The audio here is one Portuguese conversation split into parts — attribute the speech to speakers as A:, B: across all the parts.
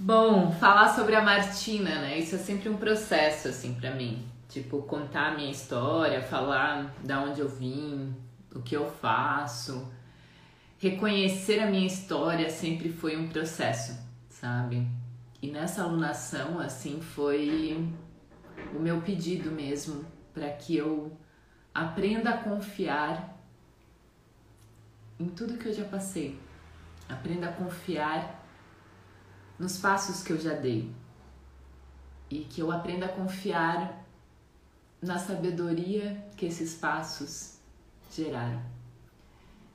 A: Bom, falar sobre a Martina, né? Isso é sempre um processo, assim, para mim. Tipo, contar a minha história, falar da onde eu vim, o que eu faço. Reconhecer a minha história sempre foi um processo, sabe? E nessa alunação, assim, foi o meu pedido mesmo para que eu aprenda a confiar em tudo que eu já passei. Aprenda a confiar nos passos que eu já dei e que eu aprenda a confiar na sabedoria que esses passos geraram.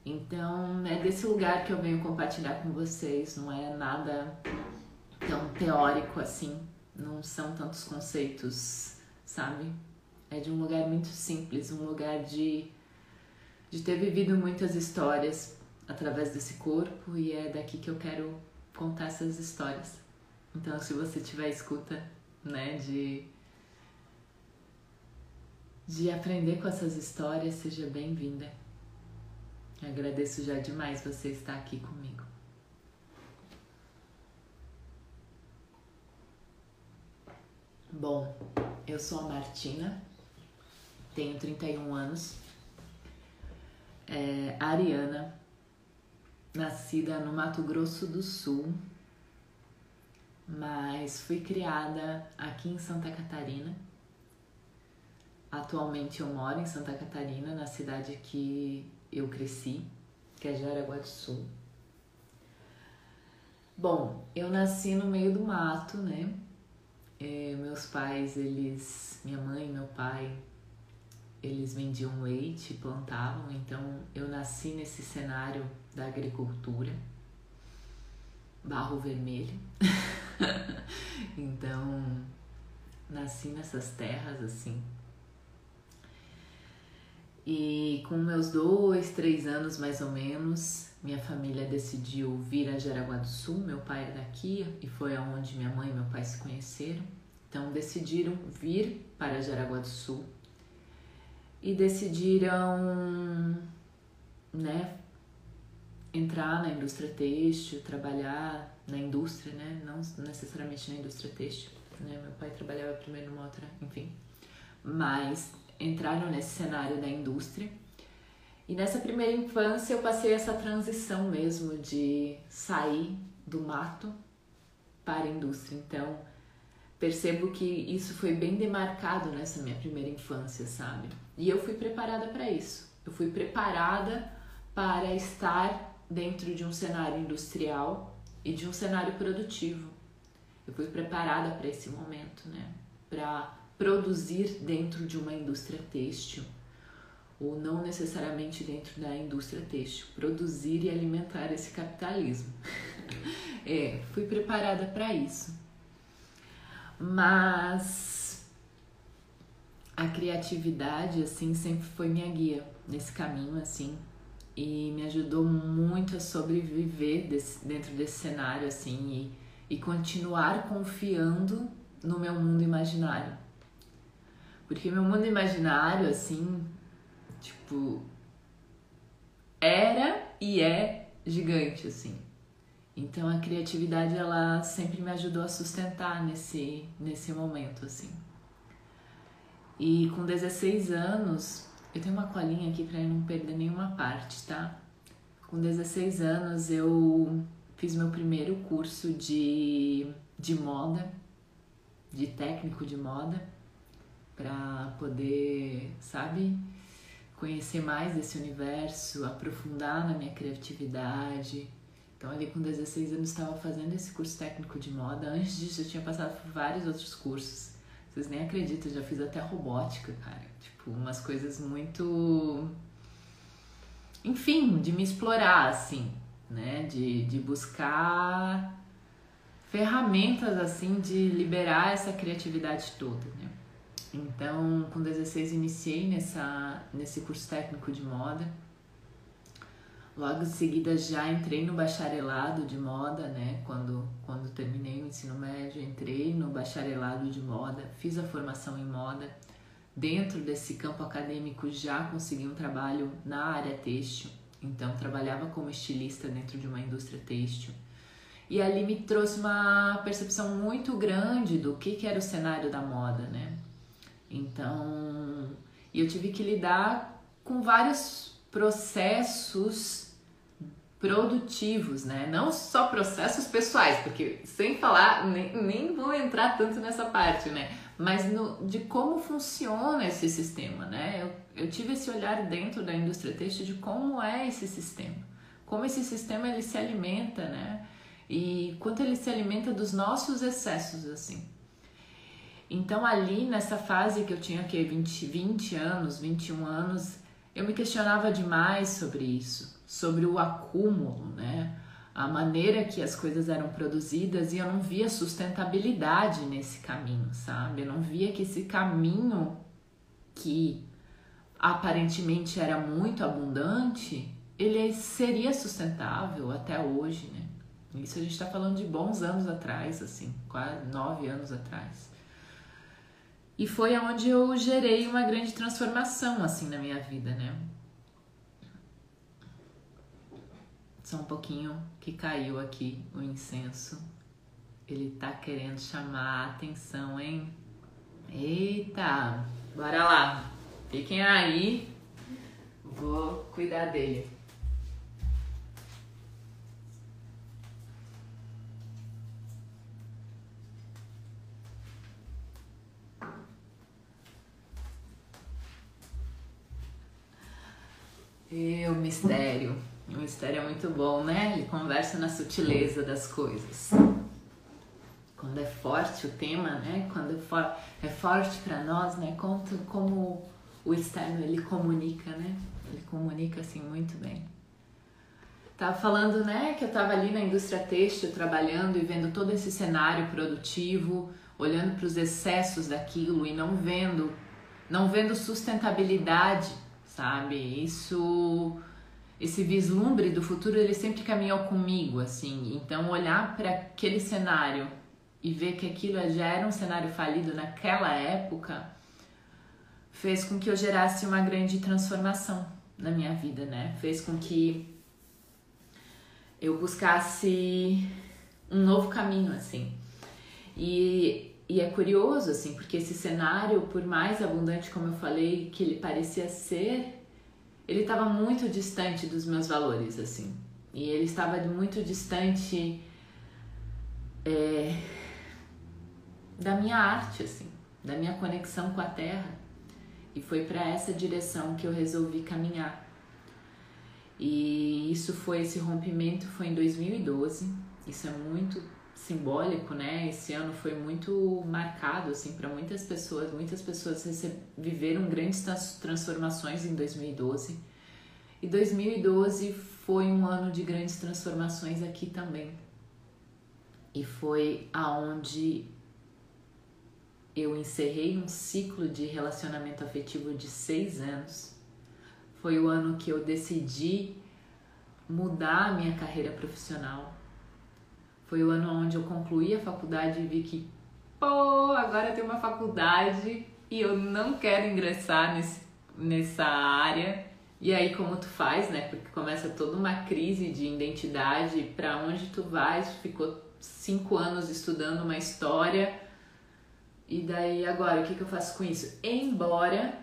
A: Então é desse lugar que eu venho compartilhar com vocês, não é nada tão teórico assim, não são tantos conceitos, sabe? É de um lugar muito simples, um lugar de, de ter vivido muitas histórias através desse corpo e é daqui que eu quero contar essas histórias. Então, se você tiver escuta, né, de de aprender com essas histórias, seja bem-vinda. Agradeço já demais você estar aqui comigo. Bom, eu sou a Martina, tenho 31 anos, é, Ariana, nascida no Mato Grosso do Sul, mas fui criada aqui em Santa Catarina. Atualmente eu moro em Santa Catarina, na cidade que eu cresci, que é Jaraguá do Sul. Bom, eu nasci no meio do mato, né? É, meus pais, eles, minha mãe e meu pai, eles vendiam leite, plantavam, então eu nasci nesse cenário da agricultura, barro vermelho. então, nasci nessas terras assim. E com meus dois, três anos mais ou menos, minha família decidiu vir a Jaraguá do Sul. Meu pai é daqui e foi aonde minha mãe e meu pai se conheceram. Então decidiram vir para Jaraguá do Sul e decidiram, né, entrar na indústria têxtil, trabalhar na indústria, né? Não necessariamente na indústria têxtil, né? Meu pai trabalhava primeiro numa outra, enfim. Mas entraram nesse cenário da indústria. E nessa primeira infância eu passei essa transição mesmo de sair do mato para a indústria. Então, percebo que isso foi bem demarcado nessa minha primeira infância, sabe? E eu fui preparada para isso. Eu fui preparada para estar dentro de um cenário industrial e de um cenário produtivo. Eu fui preparada para esse momento, né? Para produzir dentro de uma indústria têxtil ou não necessariamente dentro da indústria têxtil, produzir e alimentar esse capitalismo. é, fui preparada para isso. Mas a criatividade assim sempre foi minha guia nesse caminho assim e me ajudou muito a sobreviver desse, dentro desse cenário assim e, e continuar confiando no meu mundo imaginário. Porque meu mundo imaginário assim tipo era e é gigante assim. Então a criatividade ela sempre me ajudou a sustentar nesse nesse momento assim. E com 16 anos eu tenho uma colinha aqui para não perder nenhuma parte, tá? Com 16 anos eu fiz meu primeiro curso de, de moda, de técnico de moda, para poder, sabe, conhecer mais desse universo, aprofundar na minha criatividade. Então, ali com 16 anos, estava fazendo esse curso técnico de moda. Antes disso, eu tinha passado por vários outros cursos. Vocês nem acreditam, já fiz até robótica, cara. Tipo, umas coisas muito. Enfim, de me explorar, assim, né? De, de buscar ferramentas, assim, de liberar essa criatividade toda, né? Então, com 16 iniciei nessa, nesse curso técnico de moda. Logo em seguida já entrei no bacharelado de moda, né? Quando, quando terminei o ensino médio, entrei no bacharelado de moda, fiz a formação em moda dentro desse campo acadêmico já consegui um trabalho na área têxtil, então trabalhava como estilista dentro de uma indústria têxtil. E ali me trouxe uma percepção muito grande do que, que era o cenário da moda, né? Então, eu tive que lidar com vários processos produtivos, né? Não só processos pessoais, porque sem falar, nem, nem vou entrar tanto nessa parte, né? Mas no, de como funciona esse sistema, né? Eu, eu tive esse olhar dentro da indústria têxtil de como é esse sistema, como esse sistema ele se alimenta, né? E quanto ele se alimenta dos nossos excessos, assim. Então ali nessa fase que eu tinha que 20, 20 anos, 21 anos, eu me questionava demais sobre isso sobre o acúmulo, né? A maneira que as coisas eram produzidas e eu não via sustentabilidade nesse caminho, sabe? Eu não via que esse caminho que aparentemente era muito abundante, ele seria sustentável até hoje, né? Isso a gente está falando de bons anos atrás, assim, quase nove anos atrás. E foi onde eu gerei uma grande transformação, assim, na minha vida, né? Só um pouquinho que caiu aqui o incenso. Ele tá querendo chamar a atenção, hein? Eita! Bora lá! Fiquem aí. Vou cuidar dele. E o mistério. O mistério é muito bom, né? Ele conversa na sutileza das coisas. Quando é forte o tema, né? Quando é, for, é forte para nós, né? Conta como o externo ele comunica, né? Ele comunica assim muito bem. Tava falando, né, que eu tava ali na indústria têxtil trabalhando e vendo todo esse cenário produtivo, olhando para os excessos daquilo e não vendo, não vendo sustentabilidade, sabe? Isso esse vislumbre do futuro ele sempre caminhou comigo assim. Então olhar para aquele cenário e ver que aquilo já era um cenário falido naquela época fez com que eu gerasse uma grande transformação na minha vida né? Fez com que eu buscasse um novo caminho assim. E e é curioso assim porque esse cenário por mais abundante como eu falei que ele parecia ser ele estava muito distante dos meus valores, assim. E ele estava muito distante é, da minha arte, assim, da minha conexão com a terra. E foi para essa direção que eu resolvi caminhar. E isso foi esse rompimento foi em 2012. Isso é muito simbólico, né? Esse ano foi muito marcado assim para muitas pessoas. Muitas pessoas viveram grandes transformações em 2012. E 2012 foi um ano de grandes transformações aqui também. E foi aonde eu encerrei um ciclo de relacionamento afetivo de seis anos. Foi o ano que eu decidi mudar a minha carreira profissional foi o ano onde eu concluí a faculdade e vi que, pô, agora tenho uma faculdade e eu não quero ingressar nesse, nessa área. E aí como tu faz, né? Porque começa toda uma crise de identidade, para onde tu vais? Ficou cinco anos estudando uma história e daí agora o que, que eu faço com isso? Embora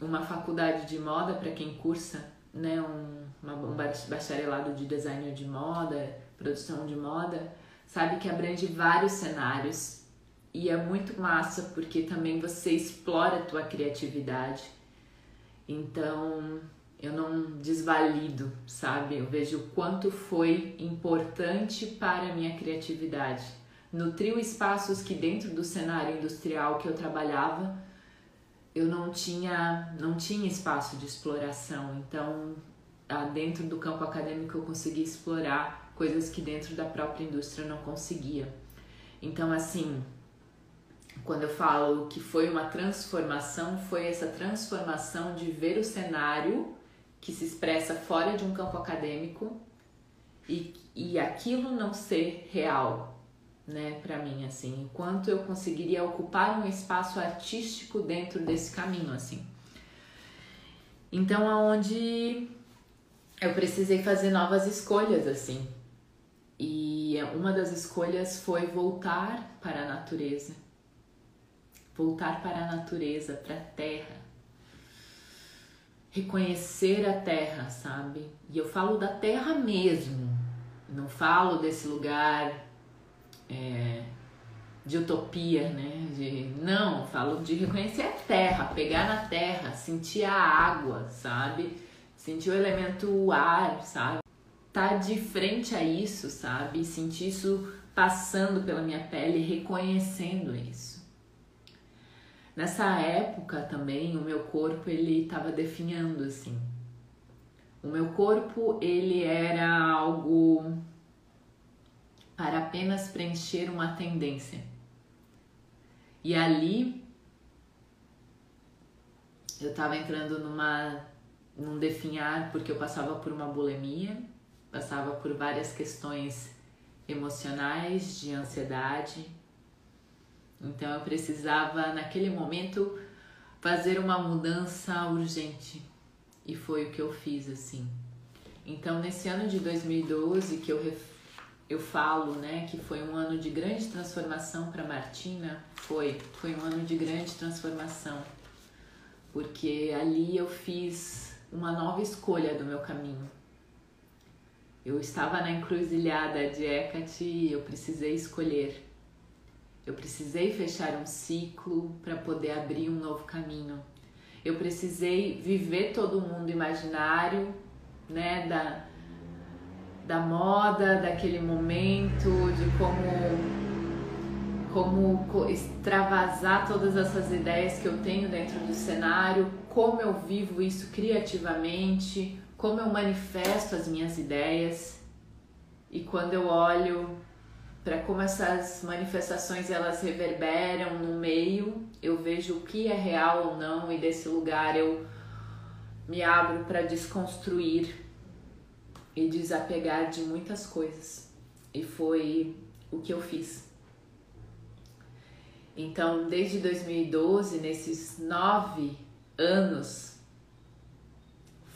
A: uma faculdade de moda para quem cursa, né, um, uma, um bacharelado de design de moda, produção de moda, sabe que abrange vários cenários e é muito massa porque também você explora a tua criatividade. Então, eu não desvalido, sabe? Eu vejo o quanto foi importante para a minha criatividade. Nutriu espaços que dentro do cenário industrial que eu trabalhava, eu não tinha, não tinha espaço de exploração. Então, dentro do campo acadêmico eu consegui explorar coisas que dentro da própria indústria não conseguia. Então, assim, quando eu falo que foi uma transformação, foi essa transformação de ver o cenário que se expressa fora de um campo acadêmico e, e aquilo não ser real, né, para mim, assim, enquanto eu conseguiria ocupar um espaço artístico dentro desse caminho, assim. Então, aonde eu precisei fazer novas escolhas, assim, uma das escolhas foi voltar para a natureza. Voltar para a natureza, para a terra. Reconhecer a terra, sabe? E eu falo da terra mesmo. Não falo desse lugar é, de utopia, né? De, não, falo de reconhecer a terra, pegar na terra, sentir a água, sabe? Sentir o elemento ar, sabe? Tá de frente a isso, sabe? Sentir isso passando pela minha pele, reconhecendo isso. Nessa época também, o meu corpo ele estava definhando assim. O meu corpo ele era algo para apenas preencher uma tendência. E ali eu estava entrando numa num definhar porque eu passava por uma bulimia, passava por várias questões emocionais, de ansiedade. Então eu precisava naquele momento fazer uma mudança urgente e foi o que eu fiz assim. Então nesse ano de 2012 que eu eu falo, né, que foi um ano de grande transformação para Martina, foi, foi um ano de grande transformação, porque ali eu fiz uma nova escolha do meu caminho. Eu estava na encruzilhada de Hecate e eu precisei escolher. Eu precisei fechar um ciclo para poder abrir um novo caminho. Eu precisei viver todo o mundo imaginário, né, da da moda, daquele momento, de como como extravasar todas essas ideias que eu tenho dentro do cenário, como eu vivo isso criativamente, como eu manifesto as minhas ideias. E quando eu olho para como essas manifestações elas reverberam no meio, eu vejo o que é real ou não e desse lugar eu me abro para desconstruir e desapegar de muitas coisas. E foi o que eu fiz. Então, desde 2012, nesses nove anos,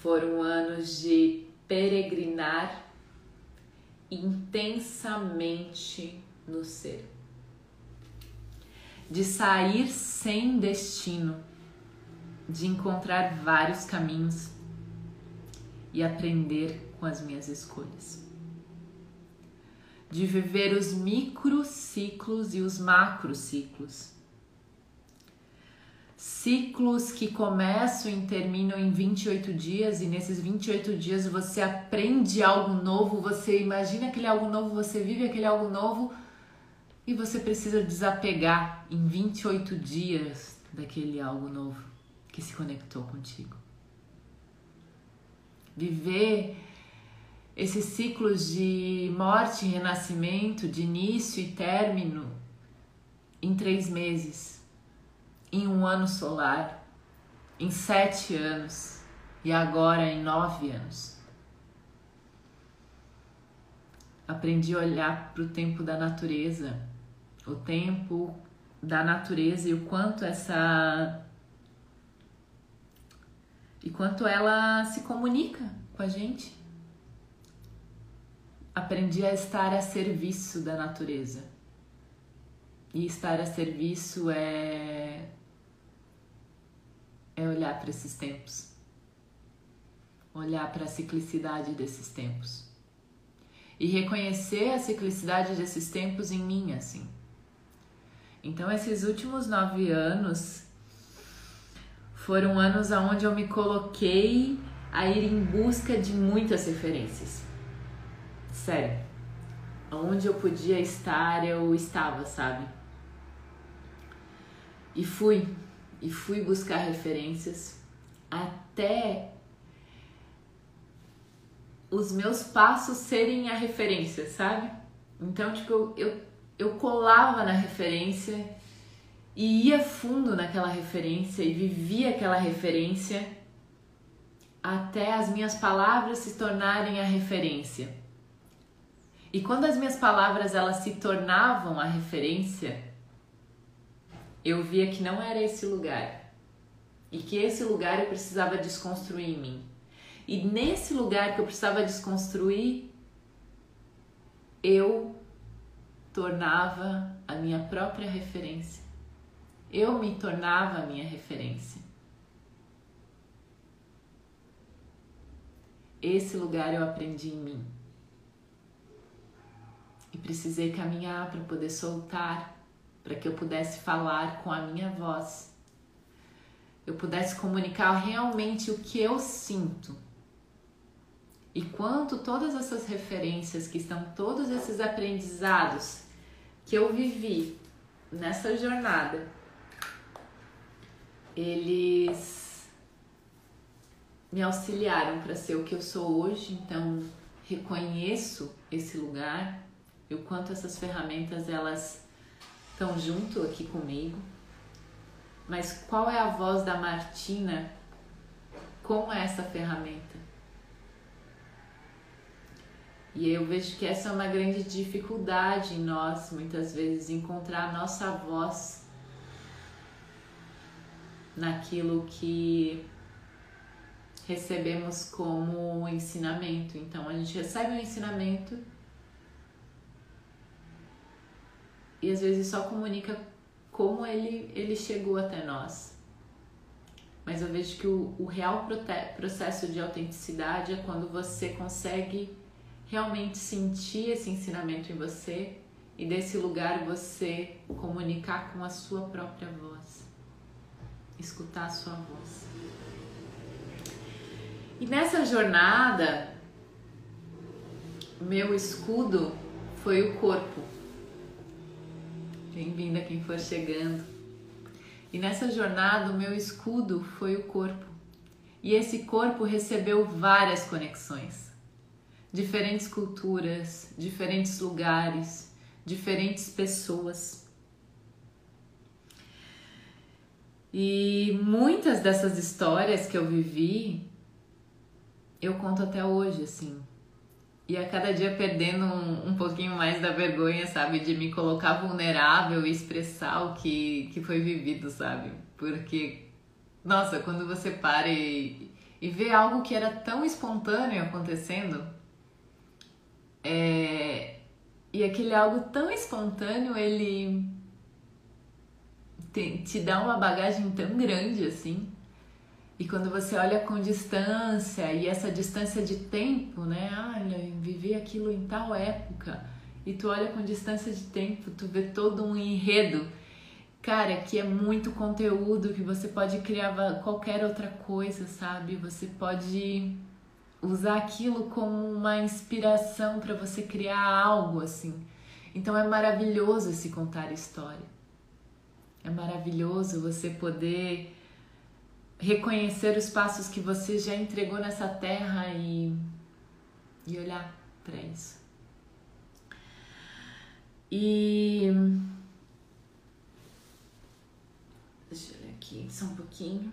A: foram anos de peregrinar intensamente no ser, de sair sem destino, de encontrar vários caminhos e aprender com as minhas escolhas. De viver os microciclos e os macrociclos. Ciclos que começam e terminam em 28 dias, e nesses 28 dias você aprende algo novo, você imagina aquele algo novo, você vive aquele algo novo e você precisa desapegar em 28 dias daquele algo novo que se conectou contigo. Viver esses ciclos de morte e renascimento, de início e término, em três meses, em um ano solar, em sete anos e agora em nove anos. Aprendi a olhar para o tempo da natureza, o tempo da natureza e o quanto essa. e quanto ela se comunica com a gente aprendi a estar a serviço da natureza. E estar a serviço é é olhar para esses tempos. Olhar para a ciclicidade desses tempos. E reconhecer a ciclicidade desses tempos em mim, assim. Então, esses últimos nove anos foram anos onde eu me coloquei a ir em busca de muitas referências Sério. Onde eu podia estar, eu estava, sabe? E fui, e fui buscar referências até os meus passos serem a referência, sabe? Então, tipo, eu, eu, eu colava na referência e ia fundo naquela referência e vivia aquela referência até as minhas palavras se tornarem a referência. E quando as minhas palavras elas se tornavam a referência, eu via que não era esse lugar. E que esse lugar eu precisava desconstruir em mim. E nesse lugar que eu precisava desconstruir, eu tornava a minha própria referência. Eu me tornava a minha referência. Esse lugar eu aprendi em mim. E precisei caminhar para poder soltar, para que eu pudesse falar com a minha voz. Eu pudesse comunicar realmente o que eu sinto. E quanto todas essas referências que estão, todos esses aprendizados que eu vivi nessa jornada, eles me auxiliaram para ser o que eu sou hoje, então reconheço esse lugar e o quanto essas ferramentas elas estão junto aqui comigo. Mas qual é a voz da Martina com essa ferramenta? E eu vejo que essa é uma grande dificuldade em nós, muitas vezes, encontrar a nossa voz naquilo que recebemos como ensinamento. Então a gente recebe um ensinamento e às vezes só comunica como ele, ele chegou até nós. Mas eu vejo que o, o real processo de autenticidade é quando você consegue realmente sentir esse ensinamento em você e desse lugar você comunicar com a sua própria voz, escutar a sua voz. E nessa jornada, meu escudo foi o corpo. Bem-vinda quem for chegando. E nessa jornada, o meu escudo foi o corpo. E esse corpo recebeu várias conexões. Diferentes culturas, diferentes lugares, diferentes pessoas. E muitas dessas histórias que eu vivi eu conto até hoje, assim. E a cada dia perdendo um, um pouquinho mais da vergonha, sabe? De me colocar vulnerável e expressar o que, que foi vivido, sabe? Porque, nossa, quando você para e, e vê algo que era tão espontâneo acontecendo, é, e aquele algo tão espontâneo, ele te, te dá uma bagagem tão grande assim e quando você olha com distância e essa distância de tempo, né? Olha, eu vivi aquilo em tal época. E tu olha com distância de tempo, tu vê todo um enredo. Cara, que é muito conteúdo que você pode criar qualquer outra coisa, sabe? Você pode usar aquilo como uma inspiração para você criar algo assim. Então é maravilhoso esse contar história. É maravilhoso você poder reconhecer os passos que você já entregou nessa terra e, e olhar para isso. E deixa eu olhar aqui só um pouquinho.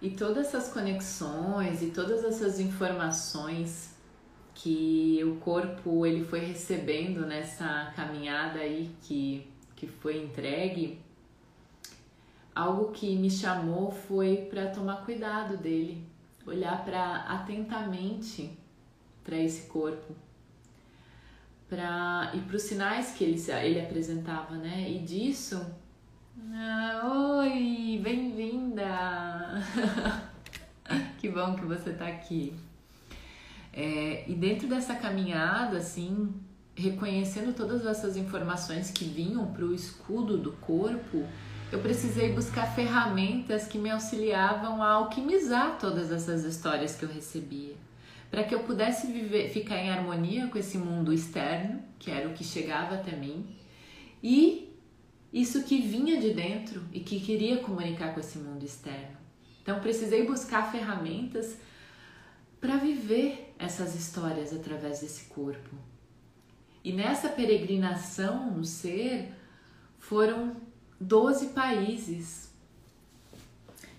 A: E todas essas conexões e todas essas informações que o corpo ele foi recebendo nessa caminhada aí que, que foi entregue, algo que me chamou foi para tomar cuidado dele, olhar para atentamente para esse corpo, para e para os sinais que ele ele apresentava, né? E disso, ah, oi, bem-vinda. que bom que você está aqui. É, e dentro dessa caminhada, assim, reconhecendo todas essas informações que vinham para o escudo do corpo, eu precisei buscar ferramentas que me auxiliavam a alquimizar todas essas histórias que eu recebia, para que eu pudesse viver, ficar em harmonia com esse mundo externo, que era o que chegava até mim, e isso que vinha de dentro e que queria comunicar com esse mundo externo. Então precisei buscar ferramentas para viver essas histórias através desse corpo. E nessa peregrinação no ser foram 12 países.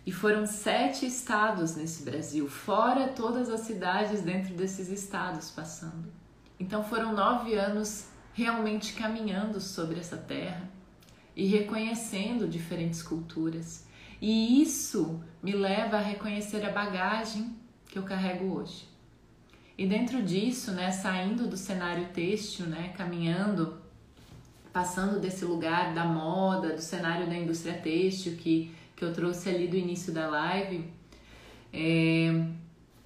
A: E foram sete estados nesse Brasil, fora todas as cidades dentro desses estados passando. Então foram nove anos realmente caminhando sobre essa terra e reconhecendo diferentes culturas. E isso me leva a reconhecer a bagagem que eu carrego hoje. E dentro disso, né, saindo do cenário têxtil, né, caminhando, passando desse lugar da moda, do cenário da indústria têxtil que, que eu trouxe ali do início da live, é,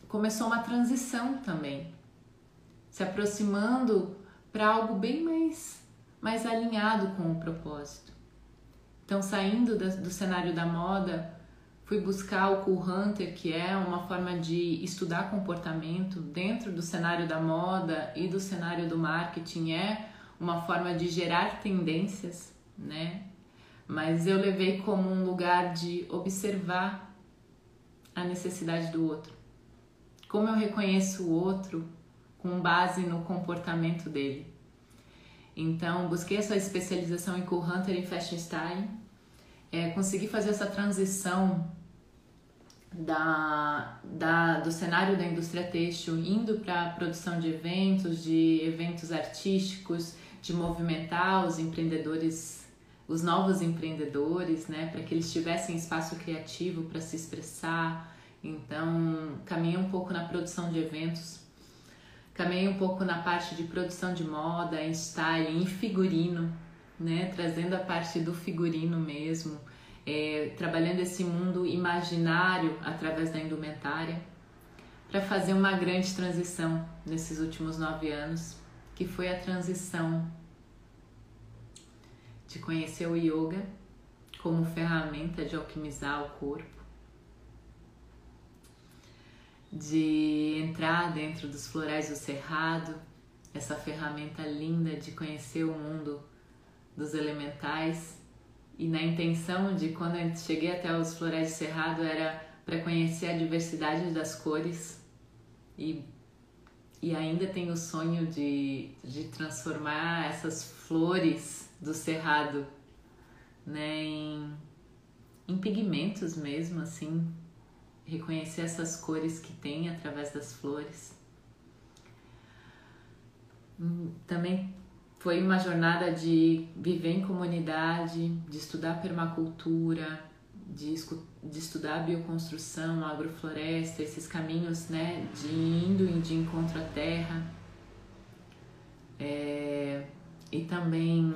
A: começou uma transição também, se aproximando para algo bem mais, mais alinhado com o propósito. Então, saindo do, do cenário da moda, fui buscar o Cool Hunter, que é uma forma de estudar comportamento dentro do cenário da moda e do cenário do marketing, é uma forma de gerar tendências, né? Mas eu levei como um lugar de observar a necessidade do outro. Como eu reconheço o outro com base no comportamento dele. Então, busquei essa especialização em Cool Hunter e Fashion Style. É, consegui fazer essa transição da, da, do cenário da indústria têxtil indo para a produção de eventos, de eventos artísticos, de movimentar os empreendedores, os novos empreendedores, né, para que eles tivessem espaço criativo para se expressar. Então, caminhei um pouco na produção de eventos, caminhei um pouco na parte de produção de moda, em style, em figurino, né, trazendo a parte do figurino mesmo é, trabalhando esse mundo imaginário através da indumentária, para fazer uma grande transição nesses últimos nove anos, que foi a transição de conhecer o yoga como ferramenta de alquimizar o corpo, de entrar dentro dos florais do cerrado, essa ferramenta linda de conhecer o mundo dos elementais e na intenção de quando eu cheguei até os Florais de Cerrado era para conhecer a diversidade das cores e, e ainda tenho o sonho de, de transformar essas flores do Cerrado né, em, em pigmentos mesmo, assim, reconhecer essas cores que tem através das flores. Hum, também foi uma jornada de viver em comunidade, de estudar permacultura, de, de estudar bioconstrução, agrofloresta, esses caminhos né, de indo de encontro à terra. É, e também.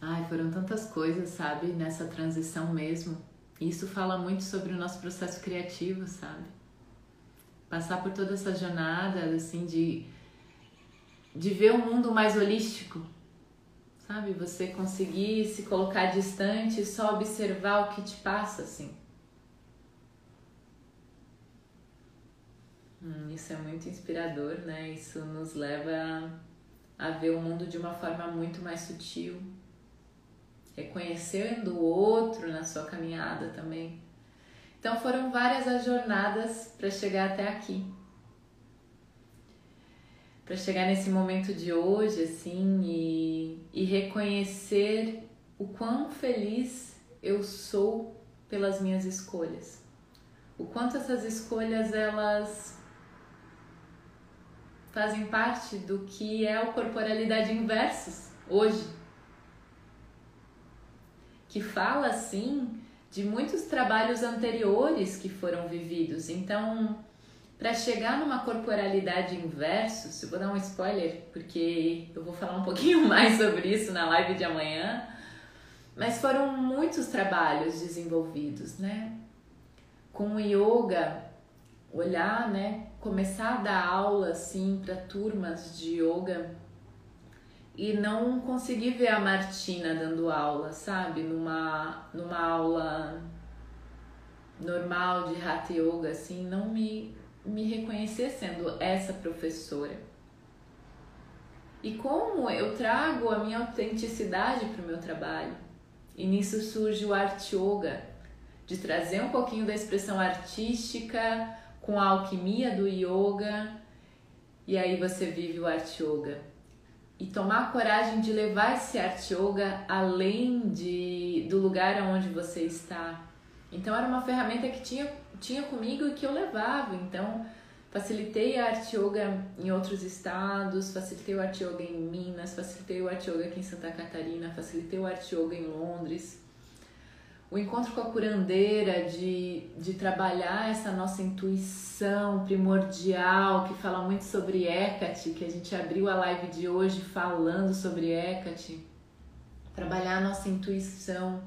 A: Ai, foram tantas coisas, sabe, nessa transição mesmo. Isso fala muito sobre o nosso processo criativo, sabe? Passar por toda essa jornada, assim, de de ver um mundo mais holístico, sabe? Você conseguir se colocar distante e só observar o que te passa, assim. Hum, isso é muito inspirador, né? Isso nos leva a ver o mundo de uma forma muito mais sutil, reconhecendo o outro na sua caminhada também. Então foram várias as jornadas para chegar até aqui para chegar nesse momento de hoje, assim, e, e reconhecer o quão feliz eu sou pelas minhas escolhas. O quanto essas escolhas elas fazem parte do que é o corporalidade inversos hoje. Que fala assim de muitos trabalhos anteriores que foram vividos. Então, para chegar numa corporalidade inverso, se eu vou dar um spoiler, porque eu vou falar um pouquinho mais sobre isso na live de amanhã, mas foram muitos trabalhos desenvolvidos, né? Com o yoga, olhar, né? Começar a dar aula assim para turmas de yoga e não conseguir ver a Martina dando aula, sabe? Numa, numa aula normal de Hatha Yoga, assim, não me me reconhecer sendo essa professora. E como eu trago a minha autenticidade para o meu trabalho. E nisso surge o Art Yoga, de trazer um pouquinho da expressão artística com a alquimia do yoga. E aí você vive o Art Yoga. E tomar a coragem de levar esse Art Yoga além de, do lugar onde você está. Então era uma ferramenta que tinha tinha comigo e que eu levava. Então, facilitei a arte yoga em outros arte facilitei o arte yoga em Minas, facilitei o arte yoga aqui em Santa Catarina, facilitei o arte yoga em Londres. o encontro com a curandeira, de, de trabalhar essa nossa intuição primordial, que fala muito sobre Hecate, que a gente abriu a live de hoje falando sobre Hecate. Trabalhar a nossa intuição,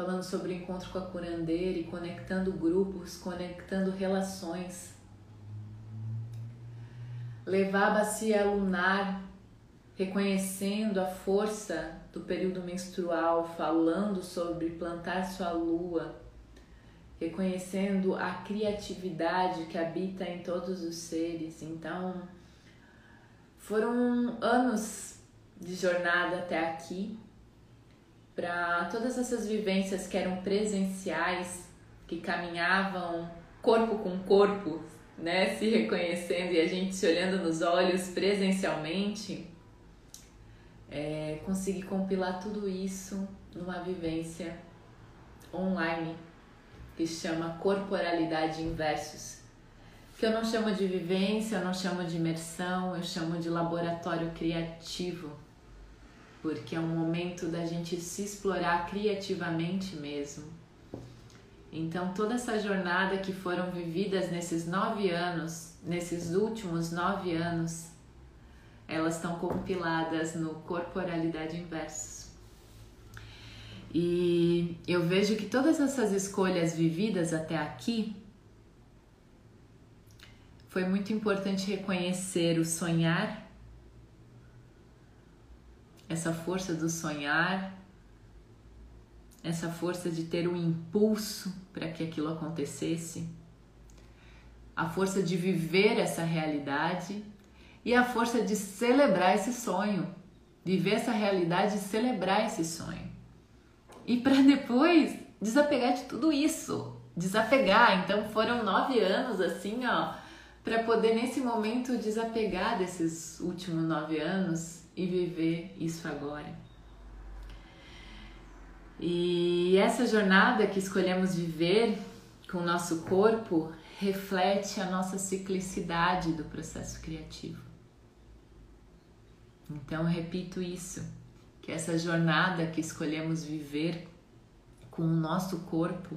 A: falando sobre o encontro com a curandeira e conectando grupos, conectando relações. Levar a bacia lunar, reconhecendo a força do período menstrual, falando sobre plantar sua lua, reconhecendo a criatividade que habita em todos os seres. Então, foram anos de jornada até aqui para todas essas vivências que eram presenciais, que caminhavam corpo com corpo, né, se reconhecendo e a gente se olhando nos olhos presencialmente é, conseguir compilar tudo isso numa vivência online que chama corporalidade em versos. Que eu não chamo de vivência, eu não chamo de imersão, eu chamo de laboratório criativo, porque é um momento da gente se explorar criativamente mesmo. Então, toda essa jornada que foram vividas nesses nove anos, nesses últimos nove anos, elas estão compiladas no Corporalidade Inversos. E eu vejo que todas essas escolhas vividas até aqui foi muito importante reconhecer o sonhar, essa força do sonhar, essa força de ter um impulso para que aquilo acontecesse, a força de viver essa realidade e a força de celebrar esse sonho, de ver essa realidade e celebrar esse sonho. E para depois desapegar de tudo isso, desapegar. Então foram nove anos assim, ó, para poder nesse momento desapegar desses últimos nove anos e viver isso agora. E essa jornada que escolhemos viver com o nosso corpo reflete a nossa ciclicidade do processo criativo. Então, repito isso, que essa jornada que escolhemos viver com o nosso corpo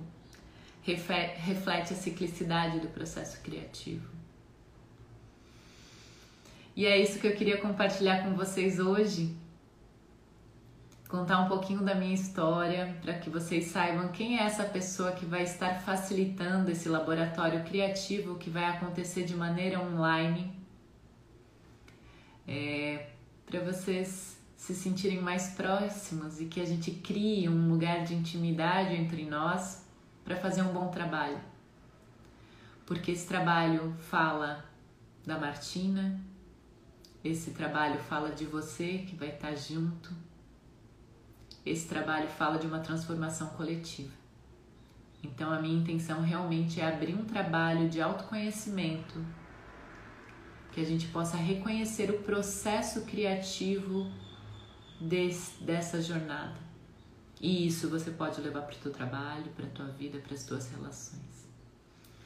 A: reflete a ciclicidade do processo criativo. E é isso que eu queria compartilhar com vocês hoje. Contar um pouquinho da minha história para que vocês saibam quem é essa pessoa que vai estar facilitando esse laboratório criativo que vai acontecer de maneira online. É, para vocês se sentirem mais próximos e que a gente crie um lugar de intimidade entre nós para fazer um bom trabalho. Porque esse trabalho fala da Martina, esse trabalho fala de você que vai estar junto, esse trabalho fala de uma transformação coletiva. Então, a minha intenção realmente é abrir um trabalho de autoconhecimento que a gente possa reconhecer o processo criativo desse, dessa jornada. E isso você pode levar para o teu trabalho, para a tua vida, para as tuas relações.